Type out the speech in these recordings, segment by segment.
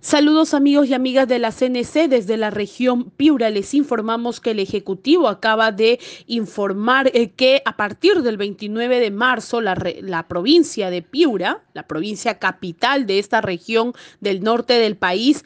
Saludos amigos y amigas de la CNC desde la región Piura. Les informamos que el Ejecutivo acaba de informar eh, que a partir del 29 de marzo la, la, provincia de Piura, la provincia capital de esta región del norte del país,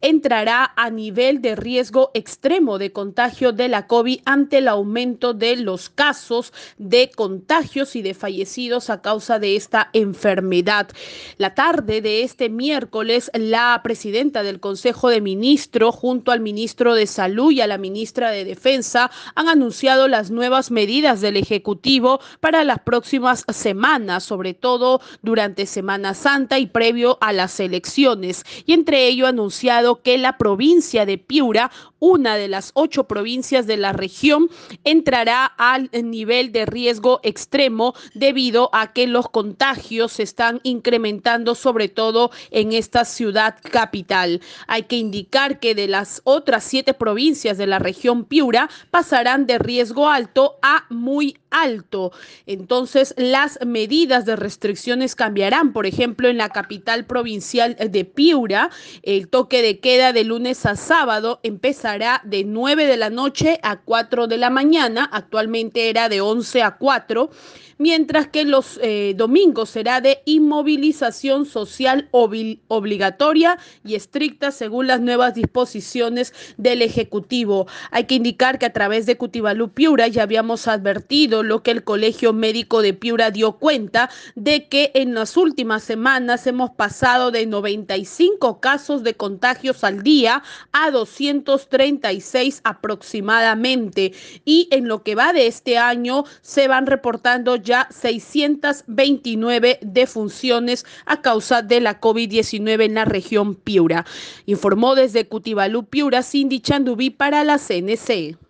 entrará a nivel de riesgo extremo de contagio de la COVID ante el aumento de los casos de contagios y de fallecidos a causa de esta enfermedad. La tarde de este miércoles, la presidenta del Consejo de Ministros, junto al ministro de Salud y a la ministra de Defensa, han anunciado las nuevas medidas del Ejecutivo para las próximas semanas, sobre todo durante Semana Santa y previo a las elecciones. Y entre ello anunciado que la provincia de Piura, una de las ocho provincias de la región, entrará al nivel de riesgo extremo debido a que los contagios se están incrementando, sobre todo en esta ciudad capital. Hay que indicar que de las otras siete provincias de la región Piura pasarán de riesgo alto a muy alto. Entonces, las medidas de restricciones cambiarán. Por ejemplo, en la capital provincial de Piura, el toque de queda de lunes a sábado empezará de 9 de la noche a 4 de la mañana. Actualmente era de 11 a 4 mientras que los eh, domingos será de inmovilización social obligatoria y estricta según las nuevas disposiciones del Ejecutivo. Hay que indicar que a través de Cutibalú Piura ya habíamos advertido lo que el Colegio Médico de Piura dio cuenta de que en las últimas semanas hemos pasado de 95 casos de al día a 236 aproximadamente y en lo que va de este año se van reportando ya 629 defunciones a causa de la COVID-19 en la región Piura. Informó desde Cutibalú, Piura, Cindy Chandubí para la CNC.